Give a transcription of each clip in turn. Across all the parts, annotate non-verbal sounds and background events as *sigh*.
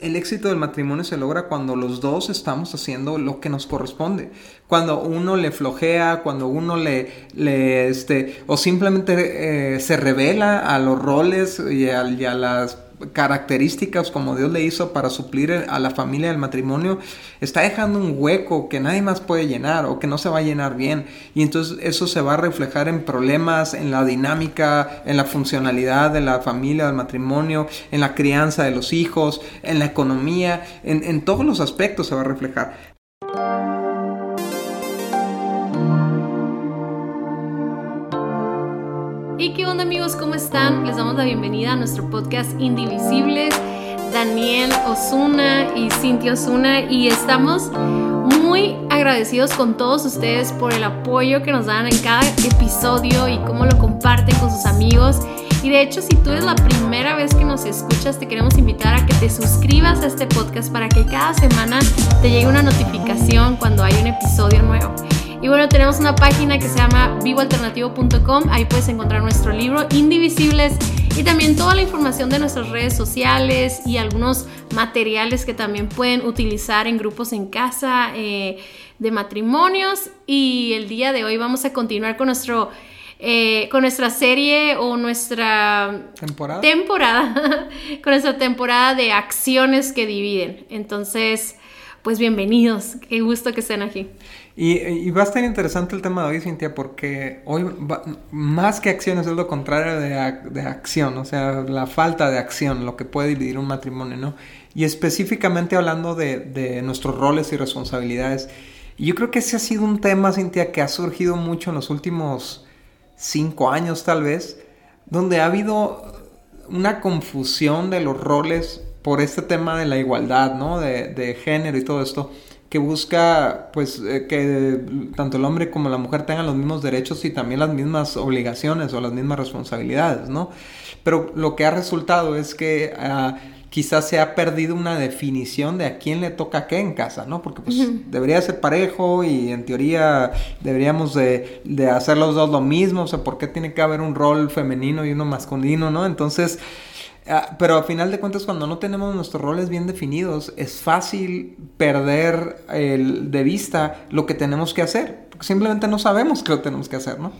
El éxito del matrimonio se logra cuando los dos estamos haciendo lo que nos corresponde. Cuando uno le flojea, cuando uno le, le este, o simplemente eh, se revela a los roles y y a las características como Dios le hizo para suplir a la familia del matrimonio, está dejando un hueco que nadie más puede llenar o que no se va a llenar bien. Y entonces eso se va a reflejar en problemas, en la dinámica, en la funcionalidad de la familia, del matrimonio, en la crianza de los hijos, en la economía, en, en todos los aspectos se va a reflejar. Amigos? ¿Cómo están? Les damos la bienvenida a nuestro podcast Indivisibles. Daniel Osuna y Cintia Osuna y estamos muy agradecidos con todos ustedes por el apoyo que nos dan en cada episodio y cómo lo comparten con sus amigos. Y de hecho, si tú eres la primera vez que nos escuchas, te queremos invitar a que te suscribas a este podcast para que cada semana te llegue una notificación cuando hay un episodio nuevo. Y bueno, tenemos una página que se llama vivoalternativo.com. Ahí puedes encontrar nuestro libro Indivisibles y también toda la información de nuestras redes sociales y algunos materiales que también pueden utilizar en grupos en casa eh, de matrimonios. Y el día de hoy vamos a continuar con nuestro... Eh, con nuestra serie o nuestra temporada, temporada *laughs* con nuestra temporada de acciones que dividen. Entonces, pues bienvenidos, qué gusto que estén aquí. Y, va a estar interesante el tema de hoy, Cintia, porque hoy más que acciones es lo contrario de, acción, o sea, la falta de acción, lo que puede dividir un matrimonio, ¿no? Y específicamente hablando de, nuestros roles y responsabilidades. Yo creo que ese ha sido un tema, Cintia, que ha surgido mucho en los últimos cinco años tal vez, donde ha habido una confusión de los roles por este tema de la igualdad, ¿no? De, de género y todo esto que busca pues eh, que tanto el hombre como la mujer tengan los mismos derechos y también las mismas obligaciones o las mismas responsabilidades, ¿no? Pero lo que ha resultado es que uh, quizás se ha perdido una definición de a quién le toca qué en casa, ¿no? Porque pues debería ser parejo y en teoría deberíamos de, de hacer los dos lo mismo, o sea, ¿por qué tiene que haber un rol femenino y uno masculino, ¿no? Entonces Ah, pero a final de cuentas, cuando no tenemos nuestros roles bien definidos, es fácil perder el, de vista lo que tenemos que hacer. Simplemente no sabemos qué lo tenemos que hacer, ¿no?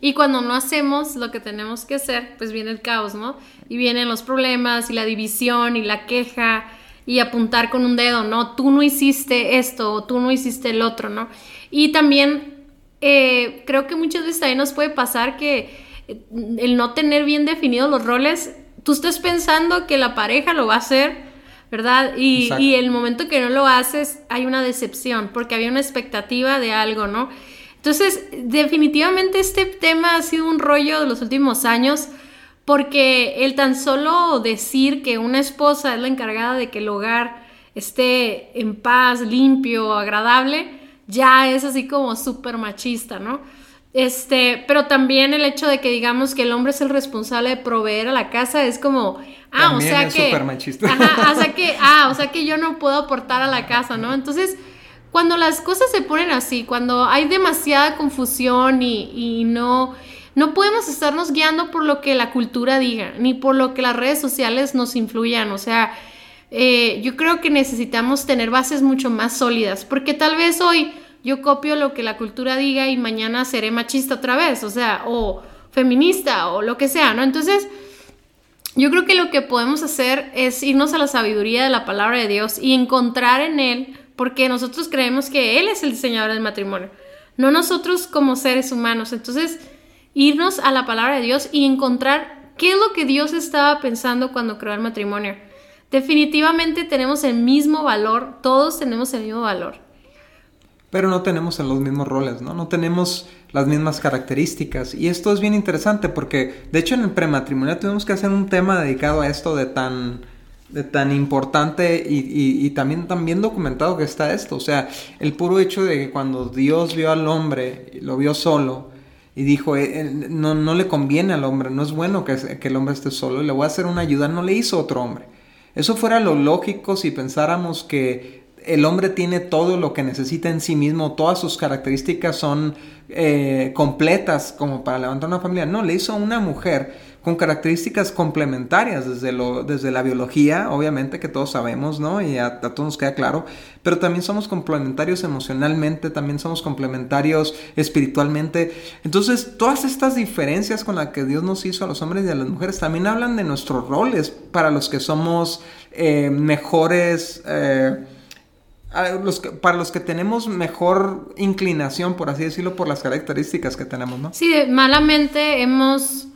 Y cuando no hacemos lo que tenemos que hacer, pues viene el caos, ¿no? Y vienen los problemas y la división y la queja y apuntar con un dedo, ¿no? Tú no hiciste esto o tú no hiciste el otro, ¿no? Y también eh, creo que muchas veces también nos puede pasar que eh, el no tener bien definidos los roles tú estás pensando que la pareja lo va a hacer, ¿verdad? Y, y, el momento que no lo haces hay una decepción, porque había una expectativa de algo, ¿no? Entonces, definitivamente este tema ha sido un rollo de los últimos años, porque el tan solo decir que una esposa es la encargada de que el hogar esté en paz, limpio, agradable, ya es así como súper machista, ¿no? Este, pero también el hecho de que digamos que el hombre es el responsable de proveer a la casa es como, ah, o sea que, ajá, o sea *laughs* que, ah, o sea que yo no puedo aportar a la casa, ¿no? Entonces, cuando las cosas se ponen así, cuando hay demasiada confusión y, no, no podemos estarnos guiando por lo que la cultura diga, ni por lo que las redes sociales nos influyan, o sea, eh, yo creo que necesitamos tener bases mucho más sólidas, porque tal vez hoy yo copio lo que la cultura diga y mañana seré machista otra vez, o sea, o feminista o lo que sea, ¿no? Entonces, yo creo que lo que podemos hacer es irnos a la sabiduría de la palabra de Dios y encontrar en Él, porque nosotros creemos que Él es el diseñador del matrimonio, no nosotros como seres humanos. Entonces, irnos a la palabra de Dios y encontrar qué es lo que Dios estaba pensando cuando creó el matrimonio. Definitivamente tenemos el mismo valor, todos tenemos el mismo valor pero no tenemos los mismos roles, ¿no? No tenemos las mismas características. Y esto es bien interesante porque, de hecho, en el prematrimonial tuvimos que hacer un tema dedicado a esto de tan, de tan importante y, también tan bien documentado que está esto. O sea, el puro hecho de que cuando Dios vio al hombre, lo vio solo, y dijo, eh, eh, no, no le conviene al hombre, no es bueno que, que el hombre esté solo, le voy a hacer una ayuda, no le hizo otro hombre. Eso fuera lo lógico si pensáramos que el hombre tiene todo lo que necesita en sí mismo, todas sus características son eh, completas como para levantar una familia. No, le hizo una mujer con características complementarias desde, lo, desde la biología, obviamente, que todos sabemos, ¿no? Y a, todos nos queda claro, pero también somos complementarios emocionalmente, también somos complementarios espiritualmente. Entonces, todas estas diferencias con las que Dios nos hizo a los hombres y a las mujeres también hablan de nuestros roles para los que somos eh, mejores... Eh, para los que tenemos mejor inclinación, por así decirlo, por las características que tenemos, ¿no? Sí, malamente hemos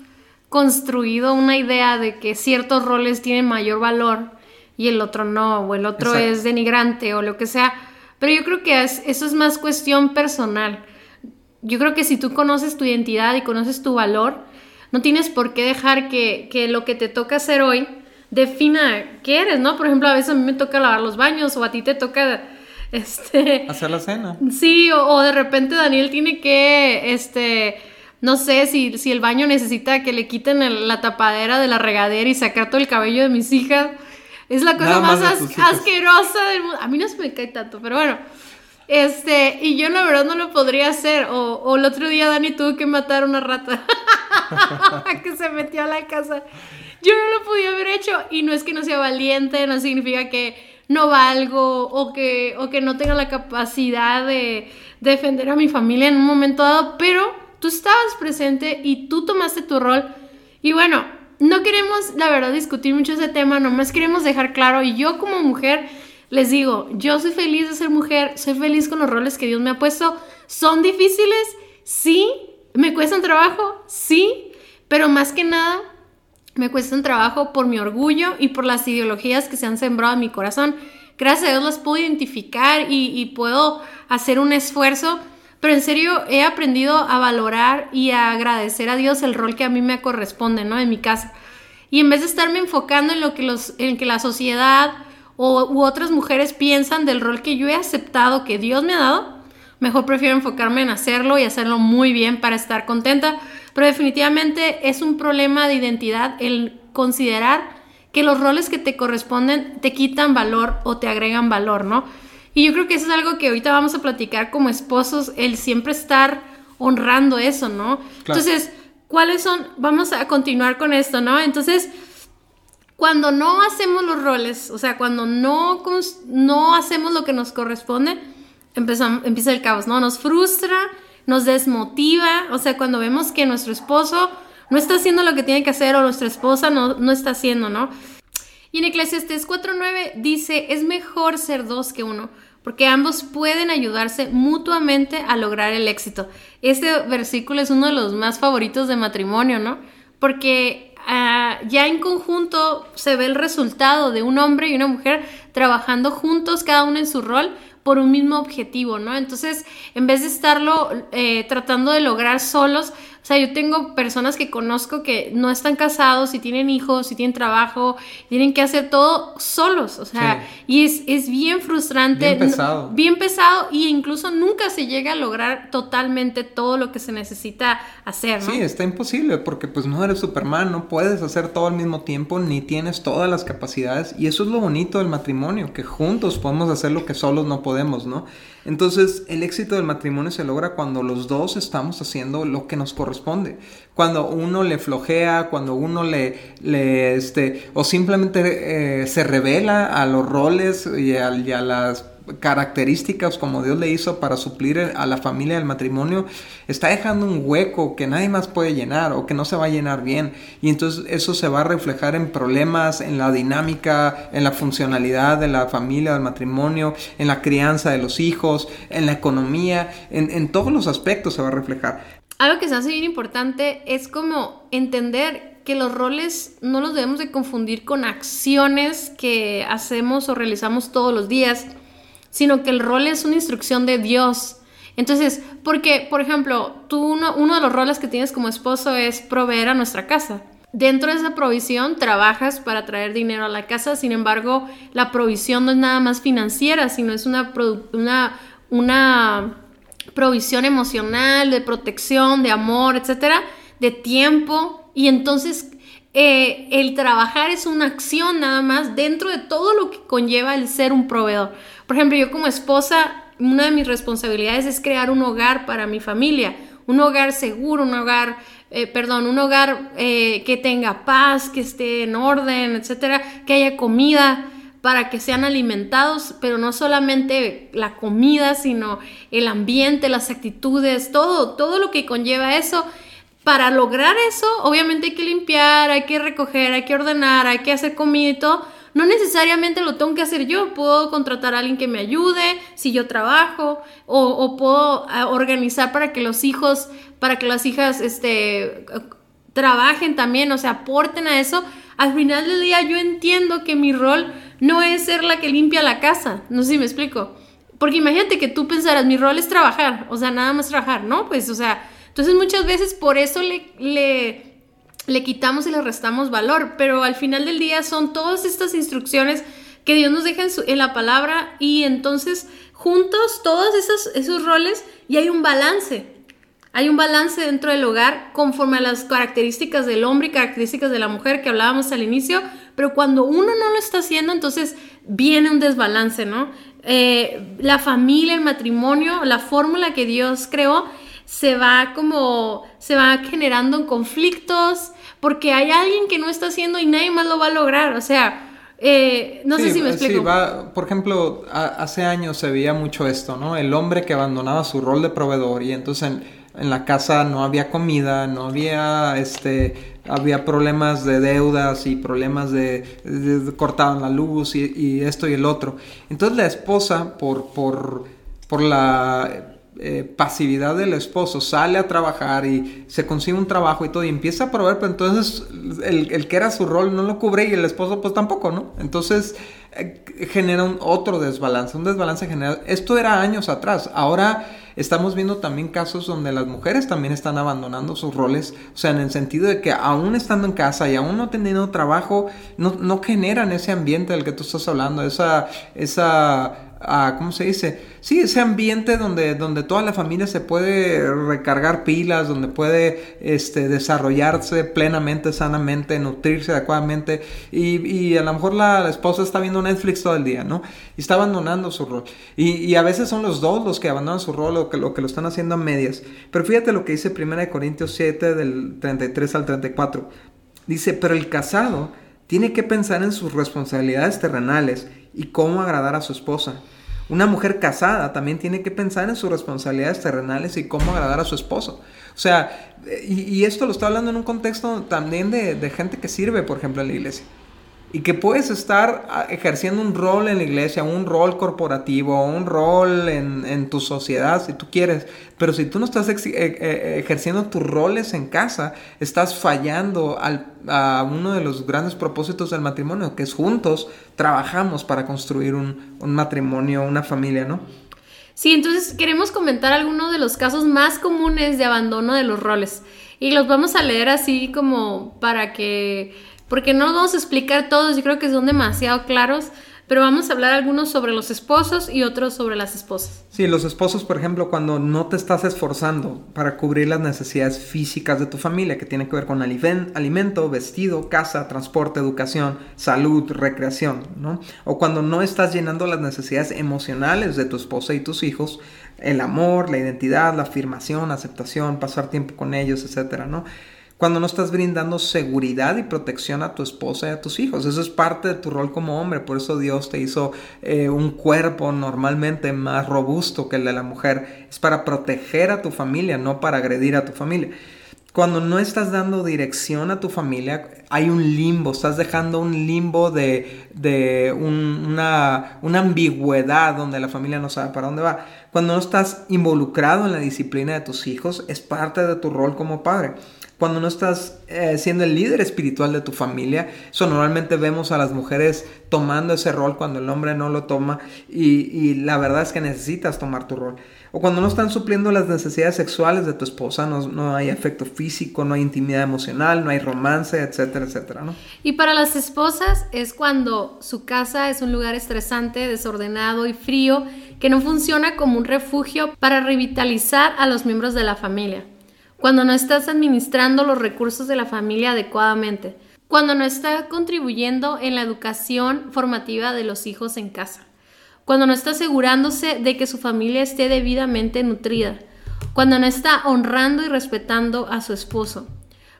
construido una idea de que ciertos roles tienen mayor valor y el otro no, o el otro es denigrante o lo que sea. Pero yo creo que eso es más cuestión personal. Yo creo que si tú conoces tu identidad y conoces tu valor, no tienes por qué dejar que, que lo que te toca hacer hoy defina qué eres, ¿no? Por ejemplo, a veces a mí me toca lavar los baños o a ti te toca este hacer la cena. Sí, o, de repente Daniel tiene que este no sé si, si el baño necesita que le quiten la tapadera de la regadera y sacar todo el cabello de mis hijas. Es la cosa más, asquerosa del mundo. A mí no se me cae tanto, pero bueno. Este, y yo la verdad no lo podría hacer. O, o el otro día Dani tuvo que matar una rata *laughs* *laughs* que se metió a la casa. Yo no lo podía haber hecho y no es que no sea valiente, no significa que no valgo o que, o que no tenga la capacidad de defender a mi familia en un momento dado, pero tú estabas presente y tú tomaste tu rol. Y bueno, no queremos, la verdad, discutir mucho ese tema, nomás queremos dejar claro, y yo como mujer les digo, yo soy feliz de ser mujer, soy feliz con los roles que Dios me ha puesto, son difíciles, sí, me cuestan trabajo, sí, pero más que nada me cuesta un trabajo por mi orgullo y por las ideologías que se han sembrado en mi corazón. Gracias a Dios las puedo identificar y, puedo hacer un esfuerzo, pero en serio he aprendido a valorar y a agradecer a Dios el rol que a mí me corresponde, ¿no? En mi casa. Y en vez de estarme enfocando en lo que, los, en que la sociedad o, u otras mujeres piensan del rol que yo he aceptado, que Dios me ha dado, mejor prefiero enfocarme en hacerlo y hacerlo muy bien para estar contenta pero definitivamente es un problema de identidad el considerar que los roles que te corresponden te quitan valor o te agregan valor, ¿no? Y yo creo que eso es algo que ahorita vamos a platicar como esposos, el siempre estar honrando eso, ¿no? Entonces, ¿cuáles son? Vamos a continuar con esto, ¿no? Entonces, cuando no hacemos los roles, o sea, cuando no, no hacemos lo que nos corresponde, empieza el caos, ¿no? Nos frustra, nos desmotiva, o sea, cuando vemos que nuestro esposo no está haciendo lo que tiene que hacer o nuestra esposa no, no está haciendo, ¿no? Y en Eclesiastes 4.9 dice, es mejor ser dos que uno, porque ambos pueden ayudarse mutuamente a lograr el éxito. Este versículo es uno de los más favoritos de matrimonio, ¿no? Porque ah, ya en conjunto se ve el resultado de un hombre y una mujer trabajando juntos, cada uno en su rol, por un mismo objetivo, ¿no? Entonces, en vez de estarlo eh, tratando de lograr solos, sea, yo tengo personas que conozco que no están casados y tienen hijos y tienen trabajo, tienen que hacer todo solos, o sea, y es, es, bien frustrante. Bien pesado. Bien pesado y incluso nunca se llega a lograr totalmente todo lo que se necesita hacer, ¿no? Sí, está imposible porque pues no eres Superman, no puedes hacer todo al mismo tiempo, ni tienes todas las capacidades y eso es lo bonito del matrimonio, que juntos podemos hacer lo que solos no podemos, ¿no? Entonces, el éxito del matrimonio se logra cuando los dos estamos haciendo lo que nos corresponde. Cuando uno le flojea, cuando uno le, le este, o simplemente eh, se revela a los roles y y a las características como Dios le hizo para suplir a la familia del matrimonio, está dejando un hueco que nadie más puede llenar o que no se va a llenar bien. Y entonces eso se va a reflejar en problemas, en la dinámica, en la funcionalidad de la familia, del matrimonio, en la crianza de los hijos, en la economía, en, en todos los aspectos se va a reflejar. Algo que se hace bien importante es como entender que los roles no los debemos de confundir con acciones que hacemos o realizamos todos los días sino que el rol es una instrucción de Dios. Entonces, porque, por ejemplo, tú uno, uno de los roles que tienes como esposo es proveer a nuestra casa. Dentro de esa provisión trabajas para traer dinero a la casa, sin embargo, la provisión no es nada más financiera, sino es una, una, una provisión emocional, de protección, de amor, etcétera, de tiempo. Y entonces eh, el trabajar es una acción nada más dentro de todo lo que conlleva el ser un proveedor. Por ejemplo, yo como esposa, una de mis responsabilidades es crear un hogar para mi familia, un hogar seguro, un hogar, eh, perdón, un hogar eh, que tenga paz, que esté en orden, etcétera, que haya comida para que sean alimentados, pero no solamente la comida, sino el ambiente, las actitudes, todo, todo lo que conlleva eso. Para lograr eso, obviamente hay que limpiar, hay que recoger, hay que ordenar, hay que hacer comida y todo, no necesariamente lo tengo que hacer yo, puedo contratar a alguien que me ayude si yo trabajo o, puedo ah, organizar para que los hijos, para que las hijas este, trabajen también, o sea, aporten a eso. Al final del día yo entiendo que mi rol no es ser la que limpia la casa, no sé si me explico. Porque imagínate que tú pensaras, mi rol es trabajar, o sea, nada más trabajar, ¿no? Pues, o sea, entonces muchas veces por eso le, le le quitamos y le restamos valor, pero al final del día son todas estas instrucciones que Dios nos deja en, la palabra y entonces juntos todos esos, esos roles y hay un balance. Hay un balance dentro del hogar conforme a las características del hombre y características de la mujer que hablábamos al inicio, pero cuando uno no lo está haciendo, entonces viene un desbalance, ¿no? Eh, la familia, el matrimonio, la fórmula que Dios creó, se va como, se va generando conflictos, porque hay alguien que no está haciendo y nadie más lo va a lograr, o sea, eh, no sé si me explico. Sí, va, por ejemplo, hace años se veía mucho esto, ¿no? El hombre que abandonaba su rol de proveedor y entonces en, la casa no había comida, no había, este, había problemas de deudas y problemas de, cortaban la luz y, y, esto y el otro. Entonces la esposa, por, por, por la eh, pasividad del esposo, sale a trabajar y se consigue un trabajo y todo y empieza a proveer, pero entonces el, que era su rol no lo cubre y el esposo pues tampoco, ¿no? Entonces eh, genera un otro desbalance, un desbalance general. Esto era años atrás, ahora estamos viendo también casos donde las mujeres también están abandonando sus roles, o sea, en el sentido de que aún estando en casa y aún no teniendo trabajo, no, no generan ese ambiente del que tú estás hablando, esa, esa ¿cómo se dice? Sí, ese ambiente donde, donde toda la familia se puede recargar pilas, donde puede este, desarrollarse plenamente, sanamente, nutrirse adecuadamente. Y, y a lo mejor la, esposa está viendo Netflix todo el día, ¿no? Y está abandonando su rol. Y, y, a veces son los dos los que abandonan su rol o que lo, que lo están haciendo a medias. Pero fíjate lo que dice 1 Corintios 7 del 33 al 34. Dice, pero el casado tiene que pensar en sus responsabilidades terrenales y cómo agradar a su esposa. Una mujer casada también tiene que pensar en sus responsabilidades terrenales y cómo agradar a su esposo. O sea, y, esto lo está hablando en un contexto también de, de gente que sirve, por ejemplo, en la iglesia y que puedes estar ah, ejerciendo un rol en la iglesia, un rol corporativo, un rol en, tu sociedad, si tú quieres, pero si tú no estás eh, eh, ejerciendo tus roles en casa, estás fallando a uno de los grandes propósitos del matrimonio, que es juntos trabajamos para construir un, un matrimonio, una familia, ¿no? Sí, entonces queremos comentar algunos de los casos más comunes de abandono de los roles y los vamos a leer así como para que porque no vamos a explicar todos, yo creo que son demasiado claros, pero vamos a hablar algunos sobre los esposos y otros sobre las esposas. Sí, los esposos, por ejemplo, cuando no te estás esforzando para cubrir las necesidades físicas de tu familia, que tiene que ver con alimento, vestido, casa, transporte, educación, salud, recreación, ¿no? O cuando no estás llenando las necesidades emocionales de tu esposa y tus hijos, el amor, la identidad, la afirmación, aceptación, pasar tiempo con ellos, etcétera, ¿no? Cuando no estás brindando seguridad y protección a tu esposa y a tus hijos. Eso es parte de tu rol como hombre, por eso Dios te hizo eh, un cuerpo normalmente más robusto que el de la mujer. Es para proteger a tu familia, no para agredir a tu familia. Cuando no estás dando dirección a tu familia, hay un limbo, estás dejando un limbo de, una, una ambigüedad donde la familia no sabe para dónde va. Cuando no estás involucrado en la disciplina de tus hijos, es parte de tu rol como padre cuando no estás eh, siendo el líder espiritual de tu familia. Eso normalmente vemos a las mujeres tomando ese rol cuando el hombre no lo toma y, la verdad es que necesitas tomar tu rol. O cuando no están supliendo las necesidades sexuales de tu esposa, no, hay afecto físico, no hay intimidad emocional, no hay romance, etcétera, etcétera, ¿no? Y para las esposas es cuando su casa es un lugar estresante, desordenado y frío, que no funciona como un refugio para revitalizar a los miembros de la familia. Cuando no estás administrando los recursos de la familia adecuadamente, cuando no estás contribuyendo en la educación formativa de los hijos en casa, cuando no está asegurándose de que su familia esté debidamente nutrida, cuando no está honrando y respetando a su esposo,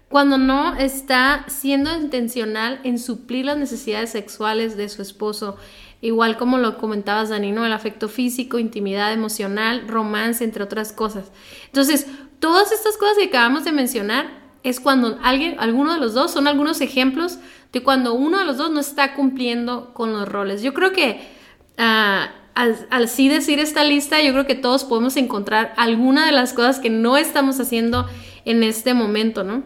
cuando no está siendo intencional en suplir las necesidades sexuales de su esposo, igual como lo comentabas, Dani, ¿no? El afecto físico, intimidad emocional, romance, entre otras cosas. Entonces, todas estas cosas que acabamos de mencionar es cuando alguien, alguno de los dos, son algunos ejemplos de cuando uno de los dos no está cumpliendo con los roles. Yo creo que ah, al, sí decir esta lista, yo creo que todos podemos encontrar alguna de las cosas que no estamos haciendo en este momento, ¿no?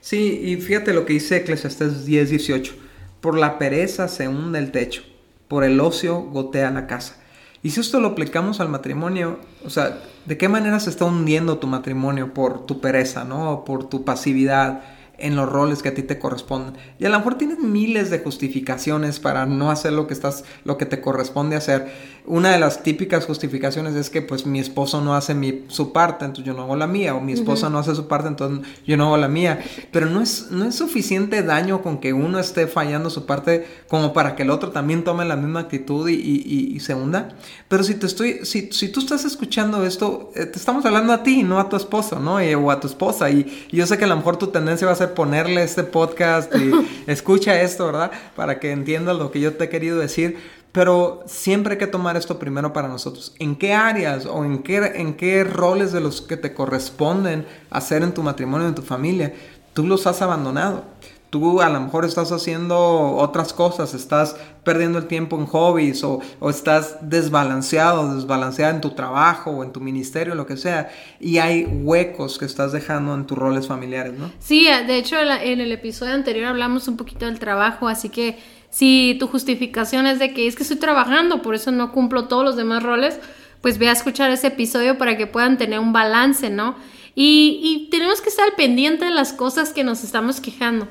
Sí, y fíjate lo que dice Eclesiastes 10, 18. Por la pereza se hunde el techo, por el ocio gotea la casa. Y si esto lo aplicamos al matrimonio, o sea, ¿de qué manera se está hundiendo tu matrimonio por tu pereza, ¿no? Por tu pasividad, en los roles que a ti te corresponden. Y a lo mejor tienes miles de justificaciones para no hacer lo que estás, lo que te corresponde hacer. Una de las típicas justificaciones es que pues mi esposo no hace mi, su parte, entonces yo no hago la mía, o mi esposa no hace su parte, entonces yo no hago la mía. Pero no es, no es suficiente daño con que uno esté fallando su parte como para que el otro también tome la misma actitud y, y, se hunda. Pero si te estoy, si, si tú estás escuchando esto, eh, te estamos hablando a ti, no a tu esposo, ¿no? o a tu esposa. Y, y yo sé que a lo mejor tu tendencia va a ser ponerle este podcast y *laughs* escucha esto, ¿verdad? Para que entiendas lo que yo te he querido decir. Pero siempre hay que tomar esto primero para nosotros. ¿En qué áreas o en qué, en qué roles de los que te corresponden hacer en tu matrimonio, en tu familia, tú los has abandonado? Tú a lo mejor estás haciendo otras cosas, estás perdiendo el tiempo en hobbies o, estás desbalanceado, desbalanceada en tu trabajo o en tu ministerio, lo que sea, y hay huecos que estás dejando en tus roles familiares, ¿no? Sí, de hecho en el episodio anterior hablamos un poquito del trabajo, así que si tu justificación es de que es que estoy trabajando, por eso no cumplo todos los demás roles, pues ve a escuchar ese episodio para que puedan tener un balance, ¿no? Y, y tenemos que estar pendientes de las cosas que nos estamos quejando.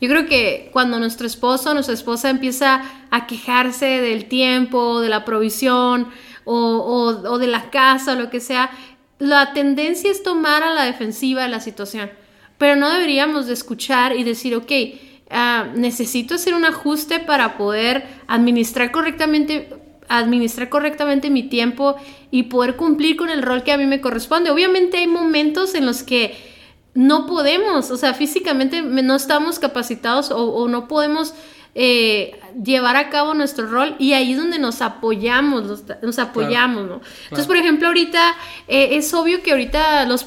Yo creo que cuando nuestro esposo o nuestra esposa empieza a quejarse del tiempo, de la provisión o, de la casa o lo que sea, la tendencia es tomar a la defensiva la situación. Pero no deberíamos de escuchar y decir, ok, ah, necesito hacer un ajuste para poder administrar correctamente administrar correctamente mi tiempo y poder cumplir con el rol que a mí me corresponde. Obviamente hay momentos en los que no podemos, o sea, físicamente no estamos capacitados o, no podemos eh, llevar a cabo nuestro rol y ahí es donde nos apoyamos, nos, apoyamos, ¿no? Entonces, por ejemplo, ahorita eh, es obvio que ahorita los eh,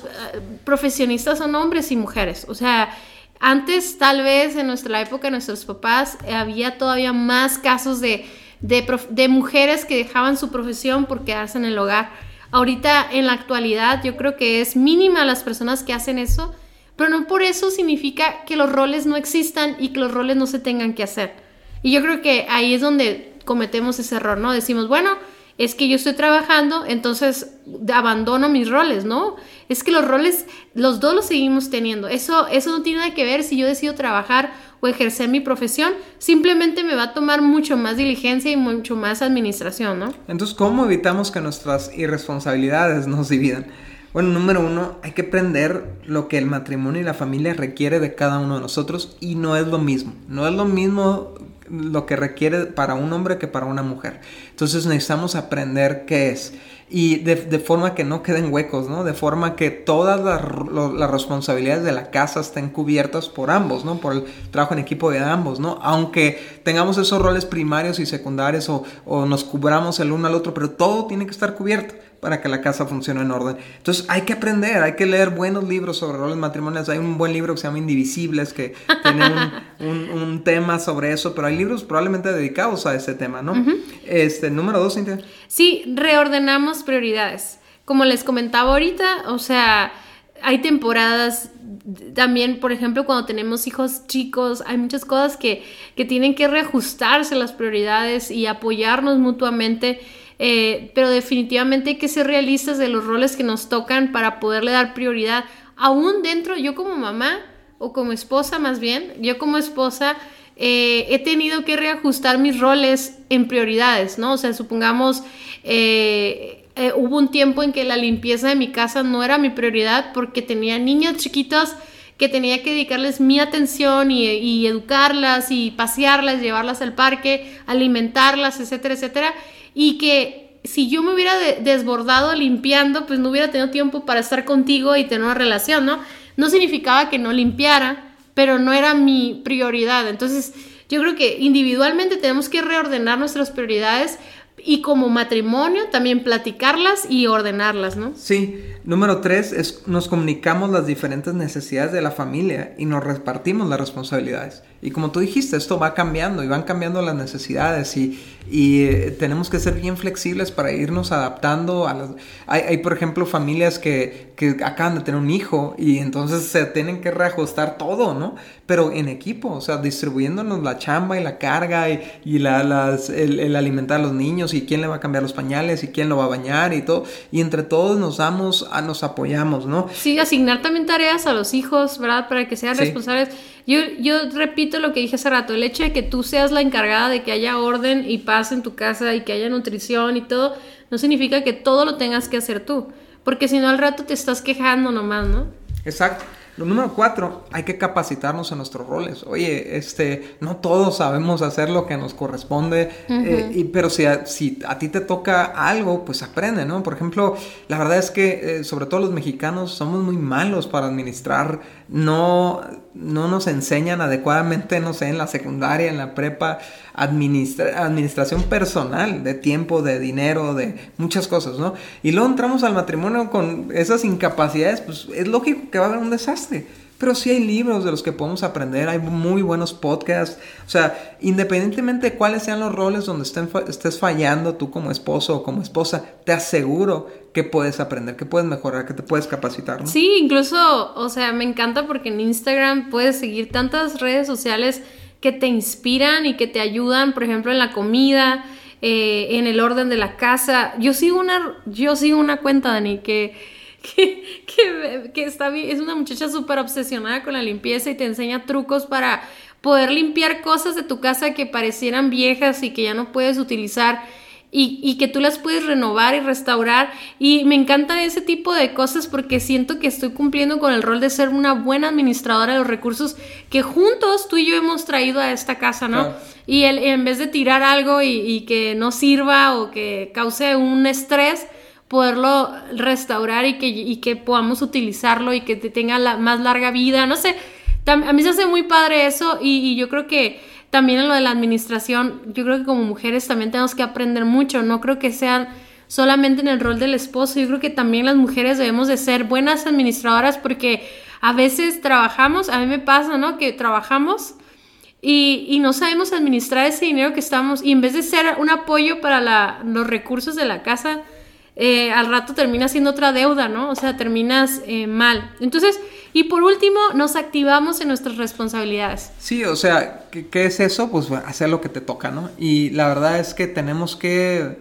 profesionistas son hombres y mujeres, o sea, antes tal vez en nuestra época, nuestros papás, había todavía más casos de, de mujeres que dejaban su profesión por quedarse en el hogar. Ahorita en la actualidad yo creo que es mínima las personas que hacen eso pero no por eso significa que los roles no existan y que los roles no se tengan que hacer. Y yo creo que ahí es donde cometemos ese error, ¿no? Decimos, bueno, es que yo estoy trabajando, entonces abandono mis roles, ¿no? Es que los roles, los dos los seguimos teniendo. Eso, eso no tiene nada que ver si yo decido trabajar o ejercer mi profesión, simplemente me va a tomar mucho más diligencia y mucho más administración, ¿no? Entonces, ¿cómo evitamos que nuestras irresponsabilidades nos dividan? Bueno, número uno, hay que aprender lo que el matrimonio y la familia requiere de cada uno de nosotros y no es lo mismo. No es lo mismo lo que requiere para un hombre que para una mujer. Entonces necesitamos aprender qué es. Y de, forma que no queden huecos, ¿no? De forma que todas las, responsabilidades de la casa estén cubiertas por ambos, ¿no? Por el trabajo en equipo de ambos, ¿no? Aunque tengamos esos roles primarios y secundarios o, o nos cubramos el uno al otro, pero todo tiene que estar cubierto para que la casa funcione en orden. Entonces hay que aprender, hay que leer buenos libros sobre roles matrimoniales. Hay un buen libro que se llama Indivisibles que *laughs* tiene un, tema sobre eso, pero hay libros probablemente dedicados a ese tema, ¿no? Este, número dos, Cintia. Sí, reordenamos prioridades. Como les comentaba ahorita, o sea, hay temporadas también, por ejemplo, cuando tenemos hijos chicos, hay muchas cosas que, que tienen que reajustarse las prioridades y apoyarnos mutuamente eh, pero definitivamente hay que ser realistas de los roles que nos tocan para poderle dar prioridad. Aún dentro, yo como mamá, o como esposa más bien, yo como esposa eh, he tenido que reajustar mis roles en prioridades, ¿no? O sea, supongamos, eh, hubo un tiempo en que la limpieza de mi casa no era mi prioridad porque tenía niños chiquitos que tenía que dedicarles mi atención y, y educarlas y pasearlas, llevarlas al parque, alimentarlas, etcétera, etcétera y que si yo me hubiera desbordado limpiando, pues no hubiera tenido tiempo para estar contigo y tener una relación, ¿no? No significaba que no limpiara, pero no era mi prioridad. Entonces, yo creo que individualmente tenemos que reordenar nuestras prioridades y como matrimonio también platicarlas y ordenarlas, ¿no? Sí. Número tres es nos comunicamos las diferentes necesidades de la familia y nos repartimos las responsabilidades. Y como tú dijiste, esto va cambiando y van cambiando las necesidades y, y eh, tenemos que ser bien flexibles para irnos adaptando a las... Hay, hay, por ejemplo, familias que, que acaban de tener un hijo y entonces se tienen que reajustar todo, ¿no? Pero en equipo, o sea, distribuyéndonos la chamba y la carga y, y la, las, el, el alimentar a los niños y quién le va a cambiar los pañales y quién lo va a bañar y todo. Y entre todos nos damos nos apoyamos, ¿no? Sí, asignar también tareas a los hijos, ¿verdad? Para que sean responsables. Yo, yo repito lo que dije hace rato, el hecho de que tú seas la encargada de que haya orden y paz en tu casa y que haya nutrición y todo, no significa que todo lo tengas que hacer tú, porque si no al rato te estás quejando nomás, ¿no? Exacto. Lo número cuatro, hay que capacitarnos en nuestros roles. Oye, este, no todos sabemos hacer lo que nos corresponde, eh, y, pero si a, si a ti te toca algo, pues aprende, ¿no? Por ejemplo, la verdad es que, eh, sobre todo los mexicanos, somos muy malos para administrar, no, no nos enseñan adecuadamente, no sé, en la secundaria, en la prepa, administración personal de tiempo, de dinero, de muchas cosas, ¿no? Y luego entramos al matrimonio con esas incapacidades, pues es lógico que va a haber un desastre. Pero sí hay libros de los que podemos aprender, hay muy buenos podcasts. O sea, independientemente de cuáles sean los roles donde estés fallando tú como esposo o como esposa, te aseguro que puedes aprender, que puedes mejorar, que te puedes capacitar. Sí, incluso, o sea, me encanta porque en Instagram puedes seguir tantas redes sociales que te inspiran y que te ayudan, por ejemplo, en la comida, eh, en el orden de la casa. Yo sigo una, yo sigo una cuenta, Dani, que, que, que, que está, es una muchacha súper obsesionada con la limpieza y te enseña trucos para poder limpiar cosas de tu casa que parecieran viejas y que ya no puedes utilizar y, que tú las puedes renovar y restaurar. Y me encanta ese tipo de cosas porque siento que estoy cumpliendo con el rol de ser una buena administradora de los recursos que juntos tú y yo hemos traído a esta casa, ¿no? Y el, en vez de tirar algo y, que no sirva o que cause un estrés, poderlo restaurar y que, y que podamos utilizarlo y que tenga la más larga vida, no sé. A mí se hace muy padre eso y yo creo que también en lo de la administración, yo creo que como mujeres también tenemos que aprender mucho, no creo que sean solamente en el rol del esposo, yo creo que también las mujeres debemos de ser buenas administradoras porque a veces trabajamos, a mí me pasa, ¿no? Que trabajamos y, y no sabemos administrar ese dinero que estamos y en vez de ser un apoyo para los recursos de la casa, eh, al rato termina siendo otra deuda, ¿no? O sea, terminas eh, mal. Entonces, y por último, nos activamos en nuestras responsabilidades. Sí, o sea, ¿qué, es eso? Pues hacer lo que te toca, ¿no? Y la verdad es que tenemos que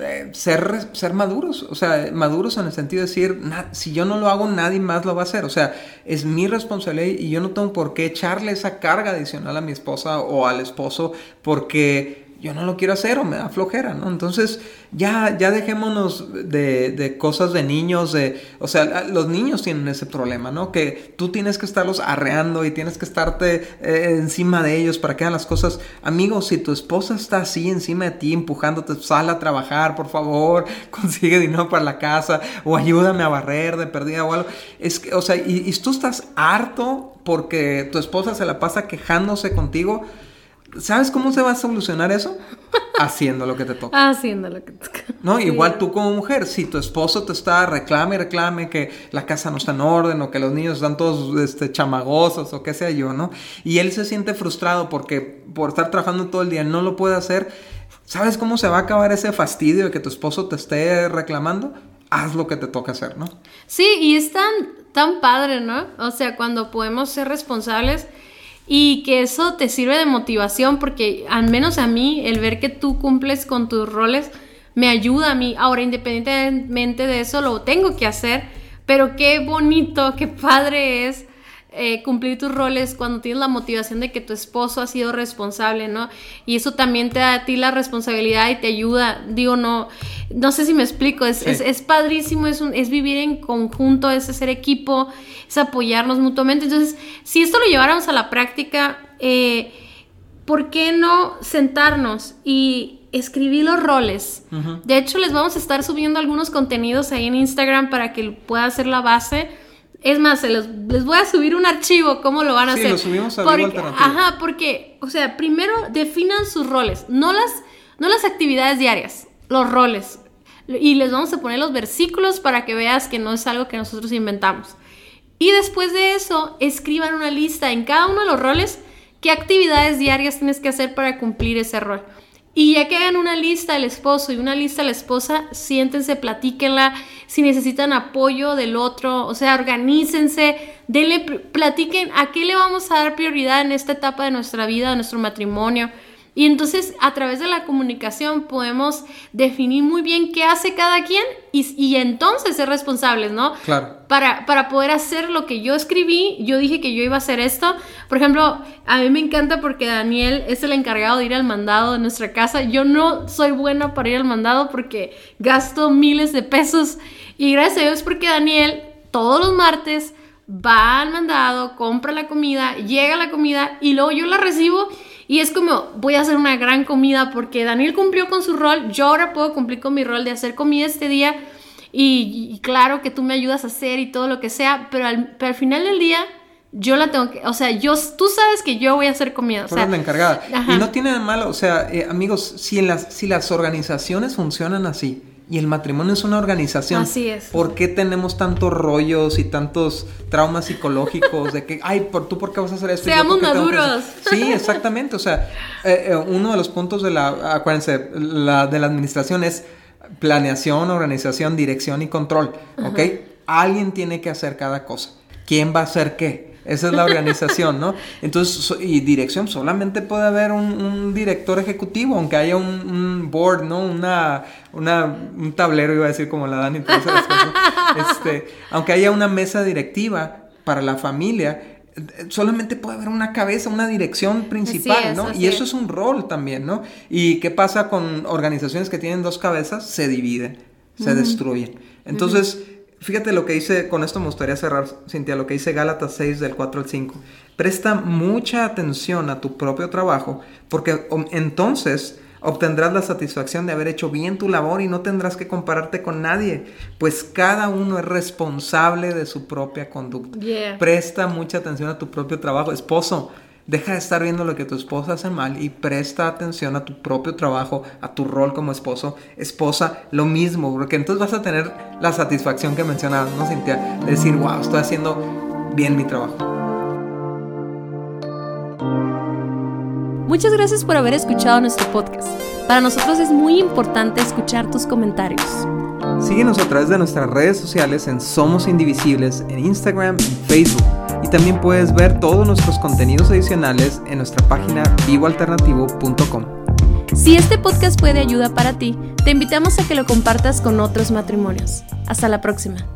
eh, ser, ser maduros, o sea, maduros en el sentido de decir, si yo no lo hago, nadie más lo va a hacer, o sea, es mi responsabilidad y yo no tengo por qué echarle esa carga adicional a mi esposa o al esposo porque yo no lo quiero hacer o me da flojera, ¿no? Entonces ya, ya dejémonos de, de, cosas de niños, de, o sea, los niños tienen ese problema, ¿no? Que tú tienes que estarlos arreando y tienes que estarte eh, encima de ellos para que hagan las cosas. Amigos, si tu esposa está así encima de ti, empujándote, sal a trabajar, por favor, *laughs* consigue dinero para la casa o ayúdame a barrer de perdida o algo. Es que, o sea, y, y tú estás harto porque tu esposa se la pasa quejándose contigo ¿Sabes cómo se va a solucionar eso? *laughs* Haciendo lo que te toca. Haciendo lo que te toca. No, igual tú como mujer, si tu esposo te está reclame y reclame que la casa no está en orden o que los niños están todos este, chamagosos o qué sea yo, ¿no? Y él se siente frustrado porque por estar trabajando todo el día no lo puede hacer. ¿Sabes cómo se va a acabar ese fastidio de que tu esposo te esté reclamando? Haz lo que te toca hacer, ¿no? Sí, y es tan, tan padre, ¿no? O sea, cuando podemos ser responsables y que eso te sirve de motivación porque al menos a mí el ver que tú cumples con tus roles me ayuda a mí. Ahora, independientemente de eso, lo tengo que hacer, pero qué bonito, qué padre es eh, cumplir tus roles cuando tienes la motivación de que tu esposo ha sido responsable, ¿no? Y eso también te da a ti la responsabilidad y te ayuda. Digo, no, no sé si me explico, es, es, padrísimo, es, un, es vivir en conjunto, es ser equipo, es apoyarnos mutuamente. Entonces, si esto lo lleváramos a la práctica, eh, ¿por qué no sentarnos y escribí los roles. De hecho, les vamos a estar subiendo algunos contenidos ahí en Instagram para que pueda ser la base. Es más, les, les voy a subir un archivo, ¿cómo lo van a Sí, hacer? lo subimos a Porque-. Ajá, porque, o sea, primero definan sus roles, no las, no las actividades diarias, los roles. Y les vamos a poner los versículos para que veas que no es algo que nosotros inventamos. Y después de eso, escriban una lista en cada uno de los roles qué actividades diarias tienes que hacer para cumplir ese rol. Y ya que hagan una lista el esposo y una lista la esposa, siéntense, platíquenla. Si necesitan apoyo del otro, o sea, organícense, denle, platiquen a qué le vamos a dar prioridad en esta etapa de nuestra vida, de nuestro matrimonio. Y entonces a través de la comunicación podemos definir muy bien qué hace cada quien y, y entonces ser responsables, ¿no? Claro. Para, para poder hacer lo que yo escribí, yo dije que yo iba a hacer esto. Por ejemplo, a mí me encanta porque Daniel es el encargado de ir al mandado de nuestra casa. Yo no soy buena para ir al mandado porque gasto miles de pesos. Y gracias a Dios porque Daniel todos los martes va al mandado, compra la comida, llega la comida y luego yo la recibo. Y es como, voy a hacer una gran comida porque Daniel cumplió con su rol, yo ahora puedo cumplir con mi rol de hacer comida este día. Y, y claro que tú me ayudas a hacer y todo lo que sea, pero al, pero al final del día yo la tengo que, o sea, yo, tú sabes que yo voy a hacer comida. O sea, la encargada. ajá. Y no tiene nada de malo, o sea, eh, amigos, si, en las, si las organizaciones funcionan así y el matrimonio es una organización, Así es. ¿por qué tenemos tantos rollos y tantos traumas psicológicos de que, ay, ¿por, tú por qué vas a hacer esto? ¿Y yo Seamos maduros. hacer-?" Sí, exactamente, o sea, eh, eh, uno de los puntos de la, acuérdense, la, de la administración es planeación, organización, dirección y control, ¿ok? Alguien tiene que hacer cada cosa. ¿Quién va a hacer qué? Esa es la organización, ¿no? Entonces, y dirección, solamente puede haber un, un director ejecutivo, aunque haya un, un board, ¿no? Una, una, un tablero, iba a decir como la esas cosas. Este, aunque haya una mesa directiva para la familia, solamente puede haber una cabeza, una dirección principal, es, ¿no? Y eso es. es un rol también, ¿no? ¿Y qué pasa con organizaciones que tienen dos cabezas? Se dividen, se destruyen. Entonces, fíjate lo que dice, con esto me gustaría cerrar, Cintia, lo que dice Gálatas 6 del 4 al 5. Presta mucha atención a tu propio trabajo, porque um, entonces obtendrás la satisfacción de haber hecho bien tu labor y no tendrás que compararte con nadie, pues cada uno es responsable de su propia conducta. Yeah. Presta mucha atención a tu propio trabajo. Esposo, deja de estar viendo lo que tu esposa hace mal y presta atención a tu propio trabajo, a tu rol como esposo. Esposa, lo mismo, porque entonces vas a tener la satisfacción que mencionabas, ¿no, Cintia? De decir, wow, estoy haciendo bien mi trabajo. Muchas gracias por haber escuchado nuestro podcast. Para nosotros es muy importante escuchar tus comentarios. Síguenos a través de nuestras redes sociales en Somos Indivisibles, en Instagram y Facebook. Y también puedes ver todos nuestros contenidos adicionales en nuestra página vivoalternativo.com. Si este podcast fue de ayuda para ti, te invitamos a que lo compartas con otros matrimonios. Hasta la próxima.